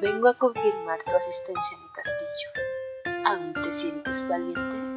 Vengo a confirmar tu asistencia a mi castillo. ¿Aún te sientes valiente?